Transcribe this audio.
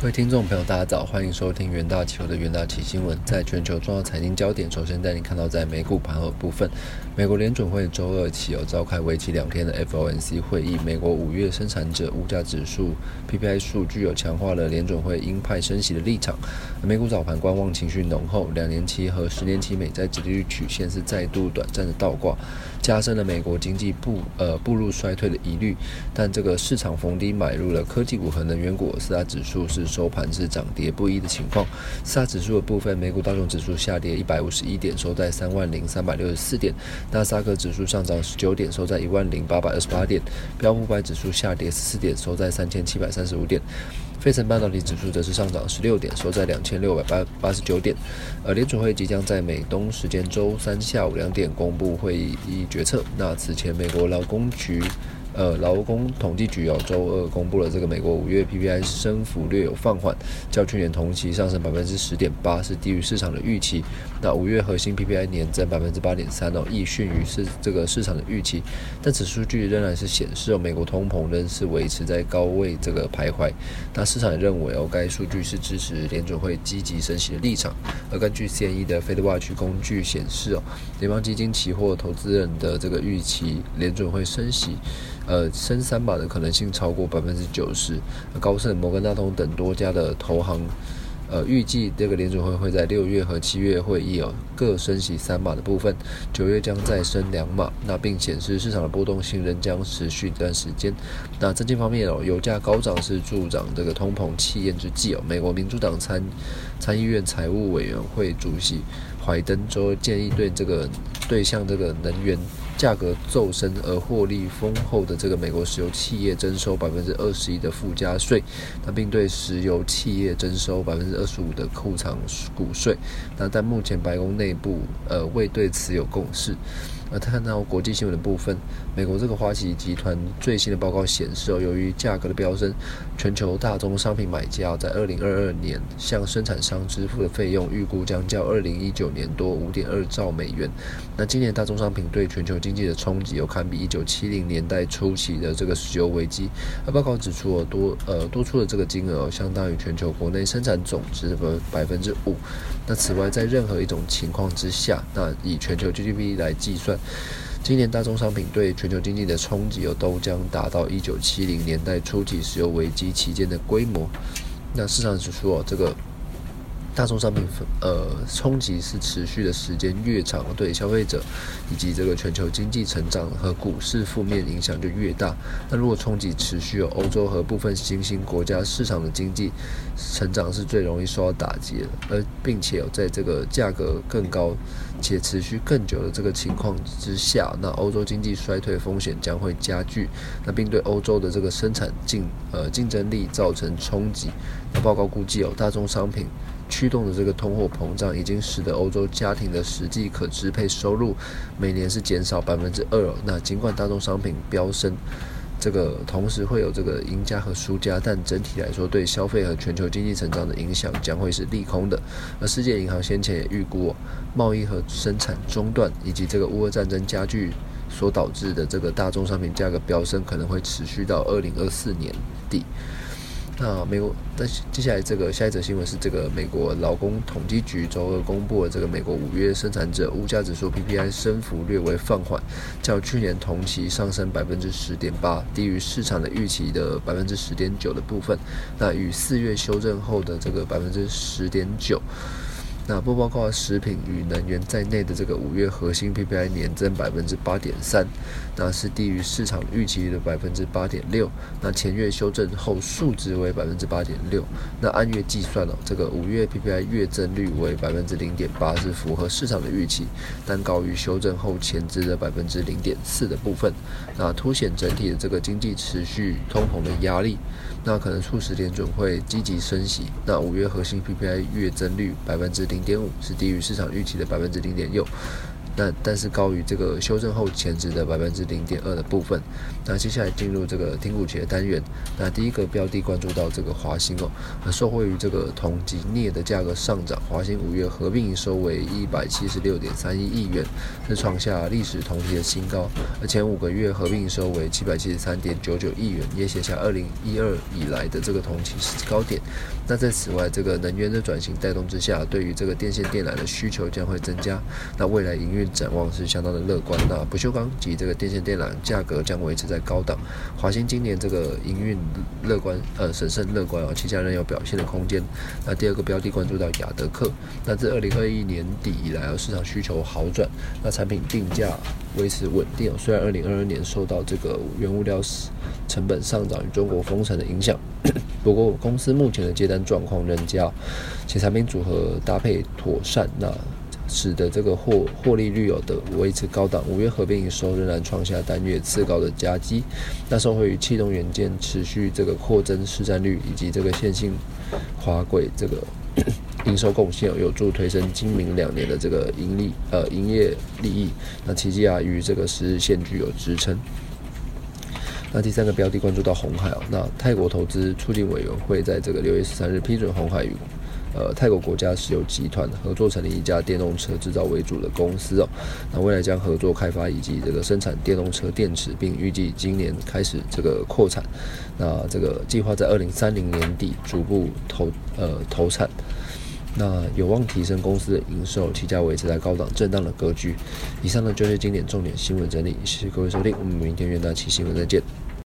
各位听众朋友，大家早，欢迎收听元大期货的元大期新闻。在全球重要财经焦点，首先带你看到在美股盘后部分，美国联准会周二起有召开为期两天的 FOMC 会议。美国五月生产者物价指数 PPI 数据有强化了联准会鹰派升息的立场。美股早盘观望情绪浓厚，两年期和十年期美债利率曲线是再度短暂的倒挂，加深了美国经济步呃步入衰退的疑虑。但这个市场逢低买入了科技股和能源股，四大指数是。收盘是涨跌不一的情况。四大指数的部分，美股道琼指数下跌一百五十一点，收在三万零三百六十四点；纳斯达克指数上涨十九点，收在一万零八百二十八点；标普五百指数下跌十四点，收在三千七百三十五点；费城半导体指数则是上涨十六点，收在两千六百八八十九点。而联储会即将在美东时间周三下午两点公布会议决策。那此前，美国劳工局。呃，劳工统计局哦，周二公布了这个美国五月 PPI 升幅略有放缓，较去年同期上升百分之十点八，是低于市场的预期。那五月核心 PPI 年增百分之八点三哦，亦逊于市这个市场的预期。但此数据仍然是显示哦，美国通膨仍是维持在高位这个徘徊。那市场认为哦，该数据是支持联准会积极升息的立场。而根据 CNE 的 Fed Watch 工具显示哦，联邦基金期货投资人的这个预期联准会升息。呃，升三码的可能性超过百分之九十。高盛、摩根大通等多家的投行，呃，预计这个联储会会在六月和七月会议哦各升息三码的部分，九月将再升两码。那并显示市场的波动性仍将持续一段时间。那资金方面哦，油价高涨是助长这个通膨气焰之际哦。美国民主党参参议院财务委员会主席怀登周建议对这个对象这个能源。价格骤升而获利丰厚的这个美国石油企业征收百分之二十一的附加税，那并对石油企业征收百分之二十五的库藏股税。那但目前白宫内部呃未对此有共识。而看到国际新闻的部分，美国这个花旗集团最新的报告显示哦，由于价格的飙升，全球大宗商品买家在二零二二年向生产商支付的费用预估将较二零一九年多五点二兆美元。那今年大宗商品对全球经济的冲击有堪比一九七零年代初期的这个石油危机。而报告指出哦，多呃多出的这个金额相当于全球国内生产总值的百分之五。那此外，在任何一种情况之下，那以全球 GDP 来计算。今年大宗商品对全球经济的冲击，又都将达到一九七零年代初期石油危机期间的规模。那市场指数，哦，这个。大宗商品呃冲击是持续的时间越长，对消费者以及这个全球经济成长和股市负面影响就越大。那如果冲击持续，有欧洲和部分新兴国家市场的经济成长是最容易受到打击的，而并且在这个价格更高且持续更久的这个情况之下，那欧洲经济衰退风险将会加剧，那并对欧洲的这个生产竞呃竞争力造成冲击。那报告估计有大宗商品。驱动的这个通货膨胀，已经使得欧洲家庭的实际可支配收入每年是减少百分之二。那尽管大宗商品飙升，这个同时会有这个赢家和输家，但整体来说，对消费和全球经济成长的影响将会是利空的。而世界银行先前也预估，贸易和生产中断以及这个乌俄战争加剧所导致的这个大宗商品价格飙升，可能会持续到二零二四年底。那美国，那接下来这个下一则新闻是这个美国劳工统计局周二公布的这个美国五月生产者物价指数 PPI 升幅略微放缓，较去年同期上升百分之十点八，低于市场的预期的百分之十点九的部分。那与四月修正后的这个百分之十点九。那不包括食品与能源在内的这个五月核心 PPI 年增百分之八点三，那是低于市场预期的百分之八点六。那前月修正后数值为百分之八点六。那按月计算哦，这个五月 PPI 月增率为百分之零点八，是符合市场的预期，但高于修正后前值的百分之零点四的部分。那凸显整体的这个经济持续通膨的压力，那可能促使联准会积极升息。那五月核心 PPI 月增率百分之零。零点五是低于市场预期的百分之零点六，那但是高于这个修正后前值的百分之零点二的部分。那接下来进入这个听股企的单元，那第一个标的关注到这个华兴哦，受惠于这个铜及镍的价格上涨，华兴五月合并营收为一百七十六点三一亿元，是创下历史同期的新高，而前五个月合并营收为七百七十三点九九亿元，也写下二零一二以来的这个同期高点。那在此外，这个能源的转型带动之下，对于这个电线电缆的需求将会增加。那未来营运展望是相当的乐观。那不锈钢及这个电线电缆价格将维持在高档。华兴今年这个营运乐观，呃，审慎乐观啊，旗下仍有表现的空间。那第二个标的关注到雅德克。那自二零二一年底以来啊，市场需求好转，那产品定价维持稳定。虽然二零二二年受到这个原物料成本上涨与中国封城的影响。不过，公司目前的接单状况仍佳，且产品组合搭配妥善，那使得这个获获利率有的维持高档。五月合并营收仍然创下单月次高的佳绩。那受惠于气动元件持续这个扩增市占率，以及这个线性滑轨这个 营收贡献，有助推升今明两年的这个盈利呃营业利益。那奇迹啊，与这个十日线具有支撑。那第三个标的关注到红海哦，那泰国投资促进委员会在这个六月十三日批准红海与呃泰国国家石油集团合作成立一家电动车制造为主的公司哦，那未来将合作开发以及这个生产电动车电池，并预计今年开始这个扩产，那这个计划在二零三零年底逐步投呃投产。那有望提升公司的营收，期价维持在高档震荡的格局。以上呢就是经典重点新闻整理，谢谢各位收听，我们明天元旦期新闻再见。